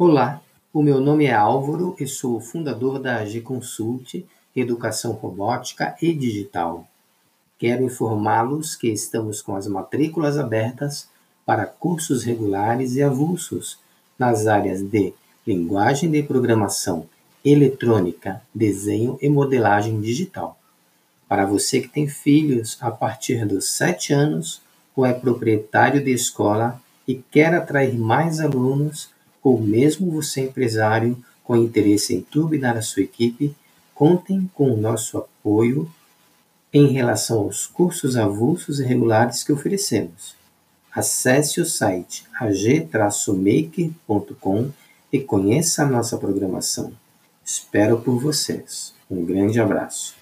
Olá, o meu nome é Álvaro e sou o fundador da AG Consult Educação Robótica e Digital. Quero informá-los que estamos com as matrículas abertas para cursos regulares e avulsos nas áreas de linguagem de programação, eletrônica, desenho e modelagem digital. Para você que tem filhos a partir dos 7 anos ou é proprietário de escola e quer atrair mais alunos, ou mesmo você empresário com interesse em turbinar a sua equipe, contem com o nosso apoio em relação aos cursos avulsos e regulares que oferecemos. Acesse o site ag-maker.com e conheça a nossa programação. Espero por vocês. Um grande abraço.